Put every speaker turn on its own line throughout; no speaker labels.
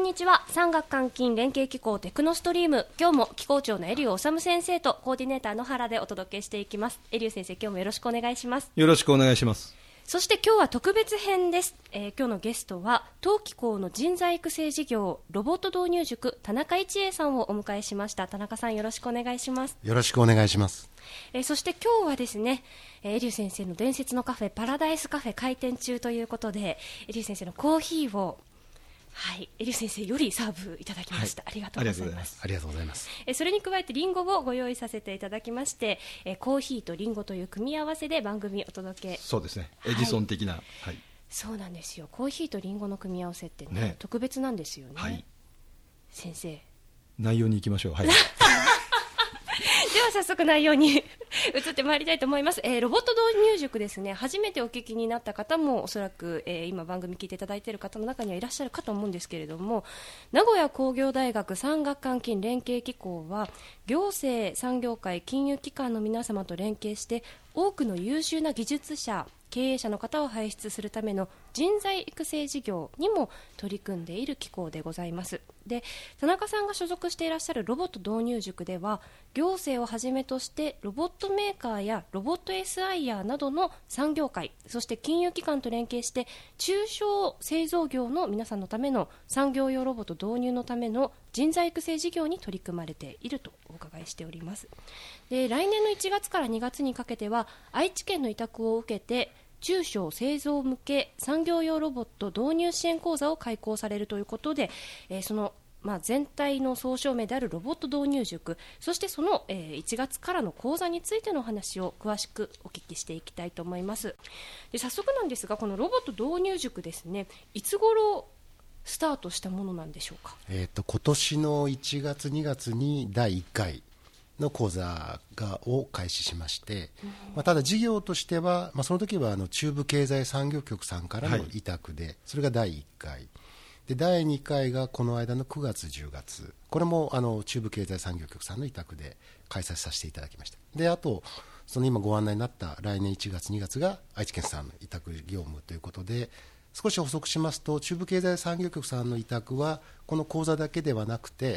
んにちは。産学官金連携機構テクノストリーム。今日も機構長のエリュー治先生とコーディネーター野原でお届けしていきます。エリュー先生今日もよろしくお願いします。
よろしくお願いします。
そして今日は特別編です、えー、今日のゲストは当機構の人材育成事業ロボット導入塾田中一恵さんをお迎えしました。田中さんよろしくお願いします。
よろしくお願いします。
えー、そして今日はですね、えー、エリュー先生の伝説のカフェパラダイスカフェ開店中ということでエリュー先生のコーヒーをはい、エリュ先生よりサーブいただきました、はい、ありがとうございます。
ありがとうございます。
えそれに加えてリンゴをご用意させていただきましてえコーヒーとリンゴという組み合わせで番組お届け。
そうですね。エジソン的な、はい、はい、
そうなんですよ。コーヒーとリンゴの組み合わせってね、ね、特別なんですよね、はい、先生。
内容に行きましょう。はい
では早速内容に 移ってまいりたいと思います、えー、ロボット導入塾ですね。初めてお聞きになった方もおそらく、えー、今番組聞いていただいている方の中にはいらっしゃるかと思うんですけれども名古屋工業大学産学官金連携機構は行政産業界金融機関の皆様と連携して多くの優秀な技術者経営者の方を輩出するための人材育成事業にも取り組んでいる機構でございます。で田中さんが所属していらっしゃるロボット導入塾では行政をはじめとしてロボットメーカーやロボット SIR などの産業界そして金融機関と連携して中小製造業の皆さんのための産業用ロボット導入のための人材育成事業に取り組まれているとお伺いしております。で来年の1月から2月にかけては愛知県の委託を受けて中小製造向け産業用ロボット導入支援講座を開講されるということで、えー、そのまあ、全体の総称名であるロボット導入塾そしてその、えー、1月からの講座についてのお話を詳しくお聞きしていきたいと思います。で早速なんですがこのロボット導入塾ですねいつ頃スタートしたものなんでしょうか、
えーと、今年の1月2月に第1回の講座がを開始しまして、まあ、ただ事業としては、まあ、その時はあの中部経済産業局さんからの委託で、はい、それが第1回。で第2回がこの間の9月10月。これもあの中部経済産業局さんの委託で開催させていただきました。であとその今ご案内になった来年1月2月が愛知県さんの委託業務ということで少し補足しますと中部経済産業局さんの委託はこの講座だけではなくていわ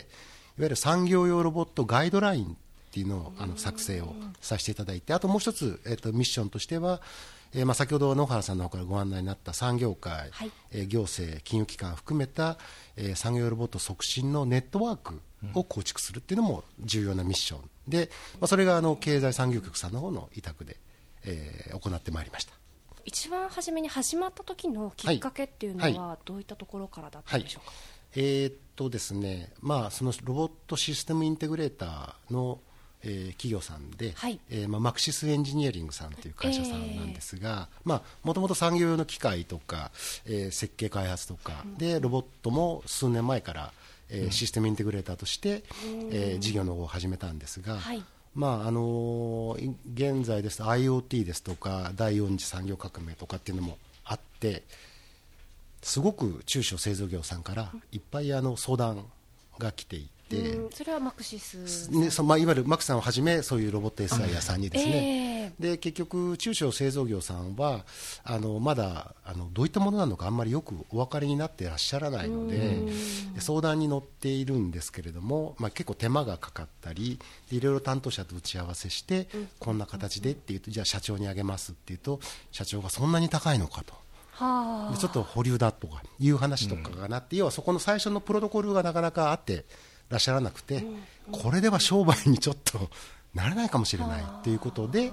ゆる産業用ロボットガイドラインっていうのをあの作成をさせていただいてあともう一つ、えー、とミッションとしては、えーまあ、先ほど野原さんの方からご案内になった産業界、はい、えー、行政金融機関含めた、えー、産業ロボット促進のネットワークを構築するっていうのも重要なミッションで、まあ、それがあの経済産業局さんの方の委託で、えー、行ってまいりました。
一番初めに始まった時のきっかけっていうのは、どういったところからだったんでしょうか、
はいはい、えー、っとですねまあ、そのロボットシステムインテグレーターのえー、企業さんで、はい、えー、まあ、マクシスエンジニアリングさんという会社さんなんですがもともと産業用の機械とか、えー、設計開発とかでロボットも数年前から、えー、システムインテグレーターとして、えー、事業の方を始めたんですが、はい、まああのー、現在ですと IoT ですとか第4次産業革命とかっていうのもあってすごく中小製造業さんからいっぱいあの相談が来ていて、
それはマクシス、
ねそまあ、いわゆるマクさんをはじめそういうロボット SI 屋さんにですね、えー、で結局中小製造業さんはあのまだあのどういったものなのかあんまりよくお分かりになっていらっしゃらないので相談に乗っているんですけれども、まあ、結構手間がかかったりいろいろ担当者と打ち合わせして、うん、こんな形でっていうとじゃあ社長にあげますっていうと社長がそんなに高いのかと。はあ、ちょっと保留だとかいう話とかがなって、うん、要はそこの最初のプロトコルがなかなかあってらっしゃらなくて、これでは商売にちょっとなれないかもしれない。ということで、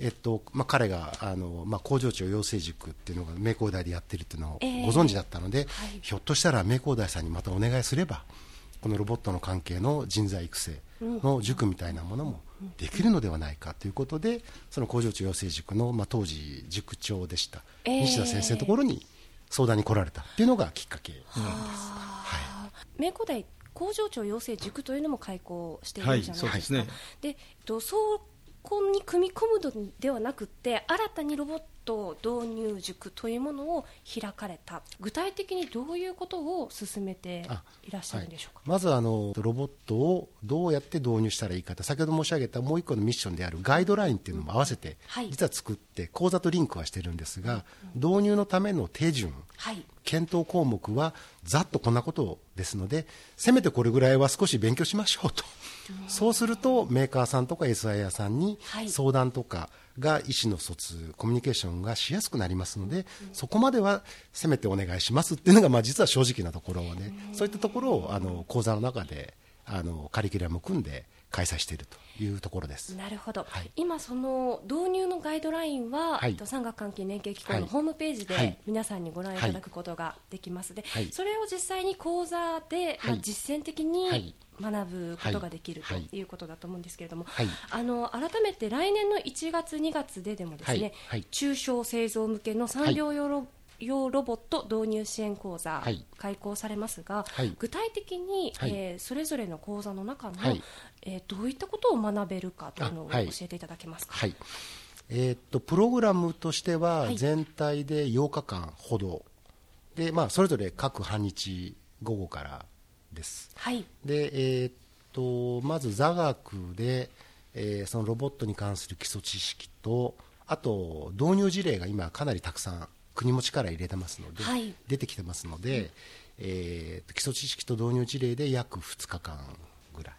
えっとまあ、彼があの、まあ、工場長養成塾っていうのが名工大でやってるっていうのをご存知だったので、えーはい、ひょっとしたら名工大さんにまたお願いすればこのロボットの関係の人材育成の塾みたいなものもできるのではないかということでその工場長養成塾の、まあ、当時塾長でした、えー、西田先生のところに相談に来られたっていうのがきっかけなんです。
はい、名工大工場長養成塾というのも開講しているじゃないですか。はい、で、ね、とそうこに組み込むのではなくて新たにロボット導入塾というものを開かれた。具体的にどういうことを進めていらっしゃるんでしょうか、
はい、まずあのロボットをどうやって導入したらいいか先ほど申し上げたもう一個のミッションであるガイドラインっていうのも合わせて、実は作って講座とリンクはしてるんですが、導入のための手順、はい、検討項目はざっとこんなことですのでせめてこれぐらいは少し勉強しましょうとそうするとメーカーさんとか SIR さんに相談とかが意思の疎通コミュニケーションがしやすくなりますので、そこまではせめてお願いしますっていうのが、まあ、実は正直なところをね、そういったところをあの講座の中であのカリキュラムを組んで開催しているというところです。
なるほど、はい、今、その導入のガイドラインは、はい、産学関係連携機構のホームページで皆さんにご覧いただくことができますで、はい、それを実際に講座で、まあ、実践的に学ぶことができるということだと思うんですけれども、あの改めて来年の1月、2月ででもですね、中小製造向けの産業用ロ用ロボット導入支援講座、開講されますが、はい、具体的に、はい、えー、それぞれの講座の中の、はい、えー、どういったことを学べるかというのを教えていただけますか？
えー、っとプログラムとしては全体で8日間ほど、でまあ、それぞれ各半日午後からです。でえー、っとまず座学で、えー、そのロボットに関する基礎知識とあと導入事例が今かなりたくさん国も力入れてますので、はい、出てきてますので、うん、えー、基礎知識と導入事例で約2日間ぐらい。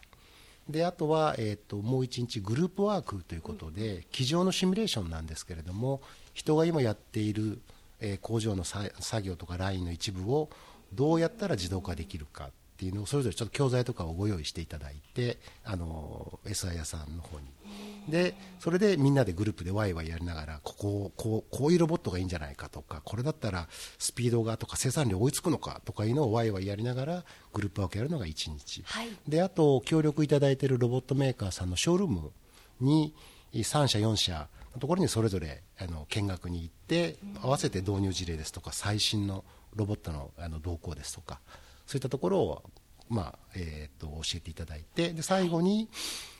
であとは、えーと、もう1日グループワークということで、うん、机上のシミュレーションなんですけれども人が今やっている、えー、工場の作業とかラインの一部をどうやったら自動化できるかっていうのをそれぞれちょっと教材とかをご用意していただいてあの SI 屋さんの方に。でそれでみんなでグループでワイワイやりながらこここうこういうロボットがいいんじゃないかとかこれだったらスピードがとか生産量追いつくのかとかいうのをワイワイやりながらグループワークやるのが1日、はい、であと協力いただいているロボットメーカーさんのショールームに3社4社のところにそれぞれあの見学に行って合わせて導入事例ですとか最新のロボットのあの動向ですとかそういったところをまあえー、と教えていただいてで最後に、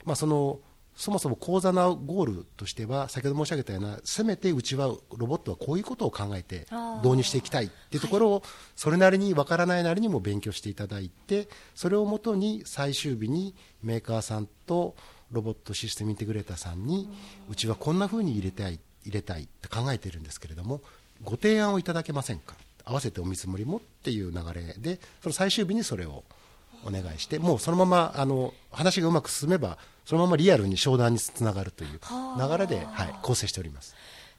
まあ、そのそもそも講座のゴールとしては先ほど申し上げたようなせめてうちはロボットはこういうことを考えて導入していきたいっていうところをそれなりにわからないなりにも勉強していただいてそれをもとに最終日にメーカーさんとロボットシステムインテグレーターさんにうちはこんなふうに入れたい入れたいって考えているんですけれどもご提案をいただけませんか？合わせてお見積もりもっていう流れでその最終日にそれをお願いしてもうそのままあの話がうまく進めばそのままリアルに商談につながるという流れで、はい、構成しております。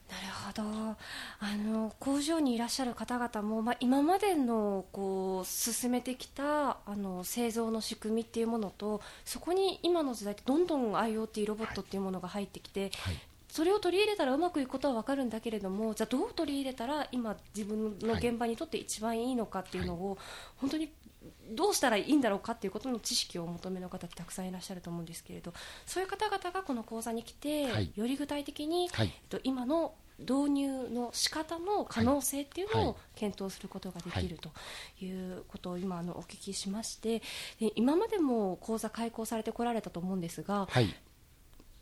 なるほど。あの工場にいらっしゃる方々も、まあ、今までのこう進めてきたあの製造の仕組みっていうものとそこに今の時代ってどんどん IoT ロボットっていうものが入ってきて、はい。はいそれを取り入れたらうまくいくことは分かるんだけれどもじゃあどう取り入れたら今自分の現場にとって一番いいのかっていうのを、本当にどうしたらいいんだろうかということの知識をお求めの方ってたくさんいらっしゃると思うんですけれどそういう方々がこの講座に来て、はい、より具体的に、はい、えっと、今の導入の仕方の可能性っていうのを検討することができるということを今あのお聞きしましてで今までも講座開講されてこられたと思うんですが、はい、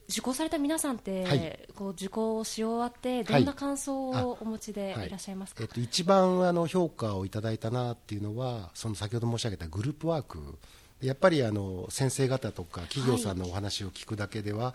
受講された皆さんって、はい、こう受講し終わってどんな感想をお持ちでい。らっしゃいますか、はい
はい、えっと、一番あの評価をいただいたなっていうのはその先ほど申し上げたグループワーク。やっぱりあの先生方とか企業さんのお話を聞くだけでは、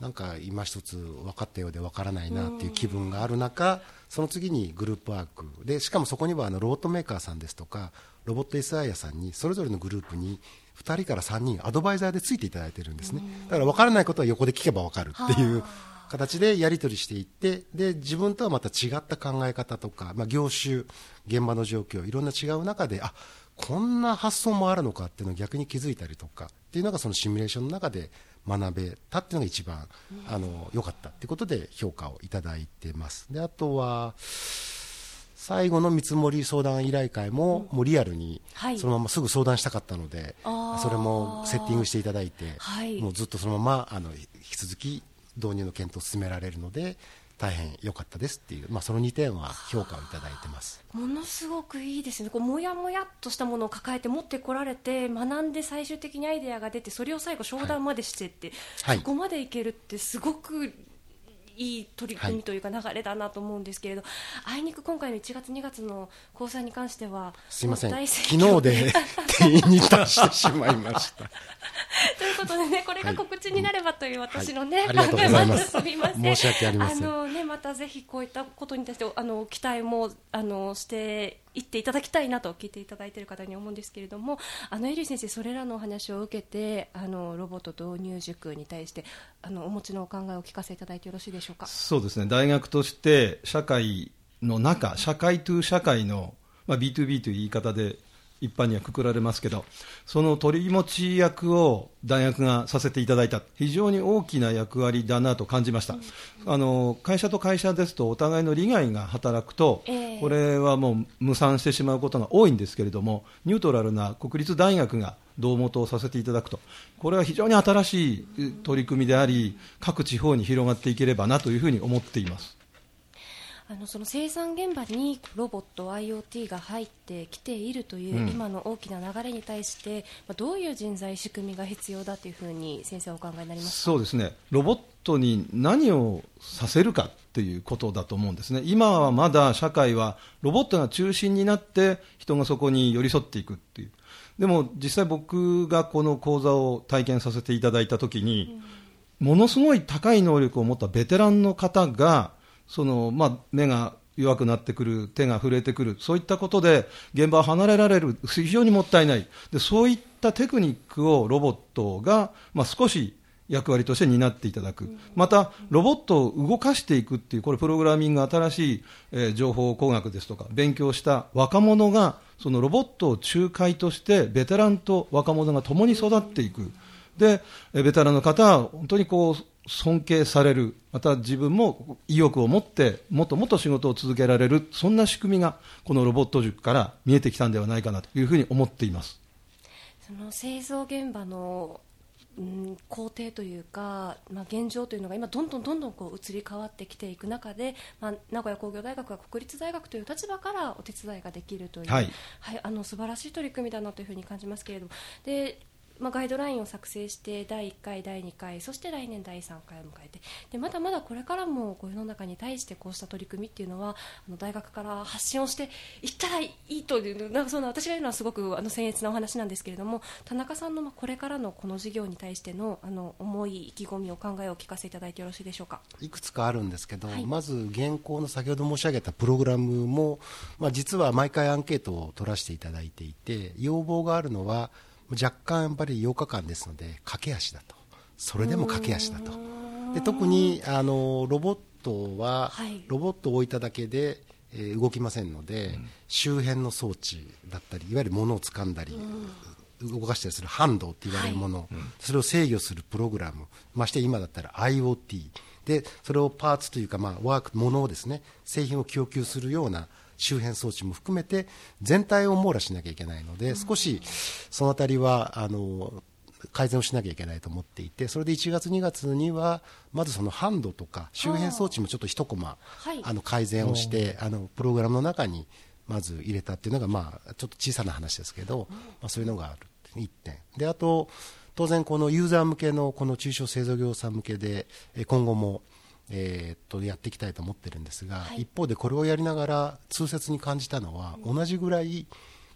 なんか今一つ分かったようで分からないなっていう気分がある中その次にグループワーク。でしかもそこにはあのロボットメーカーさんですとかロボット SI さんにそれぞれのグループに2人から3人アドバイザーでついていただいてるんですね。だから分からないことは横で聞けば分かるっていう形でやり取りしていってで自分とはまた違った考え方とか、まあ、業種現場の状況いろんな違う中であこんな発想もあるのかっていうのを逆に気づいたりとかっていうのがそのシミュレーションの中で学べたっていうのが一番あの良かったっていうことで評価をいただいてます。であとは最後の見積もり相談依頼会も、もうリアルにそのまますぐ相談したかったので、それもセッティングしていただいて、もうずっとそのままあの引き続き導入の検討を進められるので大変良かったですっていう、まあ、その2点は評価をいただいてます。
ものすごくいいですね、こうもやもやっとしたものを抱えて持ってこられて、学んで最終的にアイデアが出て、それを最後、商談までしてって、はい、そこまでいけるって、すごくいい取り組みというか流れだなと思うんですけれど、はい、あいにく今回の1月、2月の交際に関しては、
すみません、昨日で定員に達してしまいました。
ということでね、これが告知になればという私のね、
はい、ありがとうございます。すみません。申し訳ありませ
ん。あのね、またぜひこういったことに対してあの期待もあのしていっていただきたいなと聞いていただいている方に思うんですけれども、あのエリー先生それらのお話を受けて、あのロボット導入塾に対してあのお持ちのお考えを聞かせいただいてよろしいでしょうか？
そうですね。大学として社会の中、社会と社会のまあ B2B という言い方で一般にはくくられますけど、その取り持ち役を大学がさせていただいた、非常に大きな役割だなと感じました、あの会社と会社ですと、お互いの利害が働くと、これはもう無産してしまうことが多いんですけれども、ニュートラルな国立大学が胴元をさせていただくと、これは非常に新しい取り組みであり、各地方に広がっていければなというふうに思っています。
あのその生産現場にロボット、IoT が入ってきているという今の大きな流れに対して、まあ、どういう人材、仕組みが必要だというふうに先生はお考えになります
そうですね。ロボットに何をさせるかということだと思うんですね、今はまだ社会はロボットが中心になって人がそこに寄り添っていくっていう、でも実際僕がこの講座を体験させていただいたときに、ものすごい高い能力を持ったベテランの方がその、まあ、目が弱くなってくる、手が震えてくる、そういったことで現場を離れられる、非常にもったいない、でそういったテクニックをロボットが、まあ、少し役割として担っていただく、またロボットを動かしていくっていう、これ、プログラミング、新しい、えー、情報工学ですとか、勉強した若者が、そのロボットを仲介として、ベテランと若者が共に育っていく。で、ベテランの方は本当にこう尊敬される、また自分も意欲を持って、もっともっと仕事を続けられる、そんな仕組みが、このロボット塾から見えてきたんではないかなというふうに思っています。
その製造現場の、うん、工程というか、まあ、現状というのが今、どんどんどんどんこう移り変わってきていく中で、まあ、名古屋工業大学が国立大学という立場からお手伝いができるという、はい、はい、あの素晴らしい取り組みだなというふうに感じますけれども。でまあ、ガイドラインを作成して第1回、第2回そして来年第3回を迎えてでまだまだこれからもこう世の中に対してこうした取り組みっていうのはあの大学から発信をしていったらいいというなんかその私が言うのはすごくあの僭越なお話なんですけれども田中さんのまあこれからのこの事業に対してのあの思い、意気込み、お考えをお聞かせいただいてよろしいでしょうか？
いくつかあるんですけど、はい、まず現行の先ほど申し上げたプログラムも、まあ、実は毎回アンケートを取らせていただいていて要望があるのは若干やっぱり8日間ですので駆け足だと。それでも駆け足だと。で特にあのロボットは、はい、ロボットを置いただけで、えー、動きませんので、うん、周辺の装置だったりいわゆる物を掴んだり、動かしたりするハンドって言われるもの、はい、それを制御するプログラム。まして今だったら IoT でそれをパーツというか、まあ、ワークものをですね製品を供給するような周辺装置も含めて全体を網羅しなきゃいけないので、少しそのあたりはあの改善をしなきゃいけないと思っていてそれで1月、2月にはまずそのハンドとか周辺装置もちょっと一コマあの改善をしてあのプログラムの中にまず入れたっていうのが、まあ、ちょっと小さな話ですけど、まあ、そういうのがある1点。であと当然このユーザー向けのこの中小製造業さん向けで今後もえー、っとやっていきたいと思ってるんですが、はい、一方でこれをやりながら痛切に感じたのは、うん、同じぐらい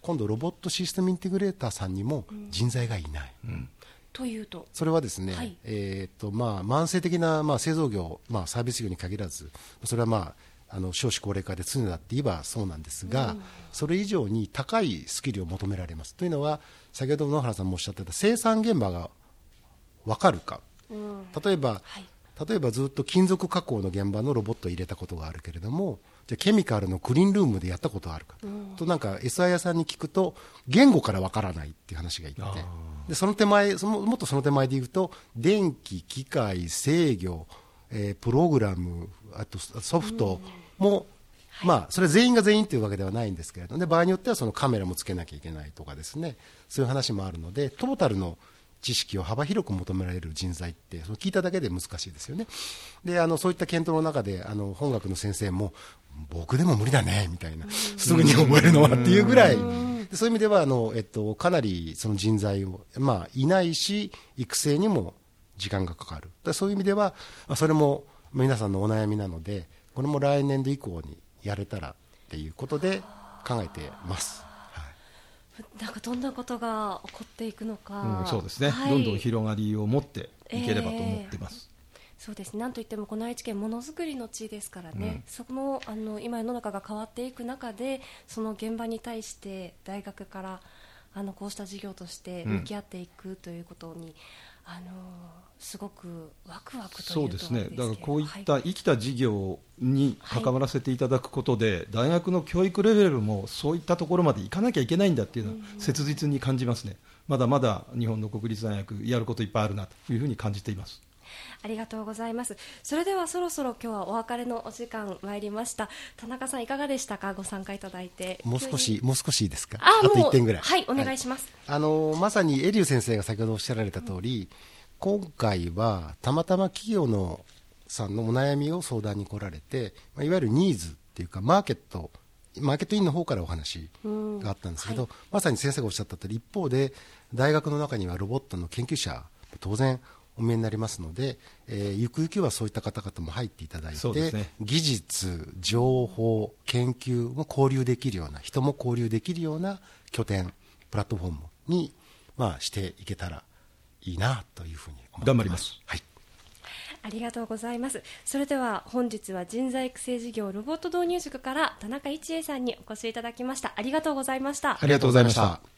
今度ロボットシステムインテグレーターさんにも人材がいない。うん、
というと？
それはですね、はい、えー、っとまあ、慢性的な、まあ、製造業、まあ、サービス業に限らずそれは、まあ、あの少子高齢化で常だって言えばそうなんですが、うん、それ以上に高いスキルを求められます。というのは先ほど野原さんもおっしゃってた生産現場が分かるか、例えば、はい例えばずっと金属加工の現場のロボットを入れたことがあるけれどもじゃケミカルのクリーンルームでやったことがあるか、うん、となんか SI 屋さんに聞くと言語からわからないっていう話がいってでその手前そのもっとその手前で言うと電気機械制御、えー、プログラムあとソフトも、うん、まあ、それ全員が全員というわけではないんですけれども、ね、場合によってはそのカメラもつけなきゃいけないとかですね。そういう話もあるのでトータルの知識を幅広く求められる人材ってその聞いただけで難しいですよね。であのそういった検討の中であの本学の先生も僕でも無理だねみたいなすぐに覚えるのはっていうぐらい。そういう意味ではあの、えっと、かなりその人材を、まあ、いないし育成にも時間がかかる。だそういう意味ではそれも皆さんのお悩みなのでこれも来年度以降にやれたらっていうことで考えてます。
なんかどんなことが起こっていくのか、
うん、そうですね、はい、どんどん広がりを持っていければと思ってます。
えー、そうですなんといってもこの愛知県ものづくりの地ですからね、うん、そのあの今世の中が変わっていく中でその現場に対して大学からあのこうした事業として向き合っていくということに、うん、あのすごくワクワクと
そうですね。だからこういった生きた事業に関わらせていただくことで、はい、大学の教育レベルもそういったところまでいかなきゃいけないんだっていうのは切実に感じますね、まだまだ日本の国立大学やることいっぱいあるなというふうに感じています
ありがとうございます。それではそろそろ今日はお別れのお時間参りました。田中さんいかがでしたか？ご参加いただいて。
もう少しもう少しいいですか？ああと1点ぐらい。
はいお願いします、
はい、あのまさにエリュー先生が先ほどおっしゃられた通り、うん今回はたまたま企業のさんのお悩みを相談に来られて、まあ、いわゆるニーズっていうかマーケットマーケットインの方からお話があったんですけど、はい、まさに先生がおっしゃった通り一方で大学の中にはロボットの研究者当然お見えになりますので、えー、ゆくゆくはそういった方々も入っていただいて、ね、技術、情報、研究も交流できるような人も交流できるような拠点プラットフォームに、まあ、していけたらいいなというふうに思
頑張ります。
はい。
ありがとうございます。それでは本日は人材育成事業ロボット導入塾から田中一恵さんにお越しいただきました。ありがとうございました。
ありがとうございました。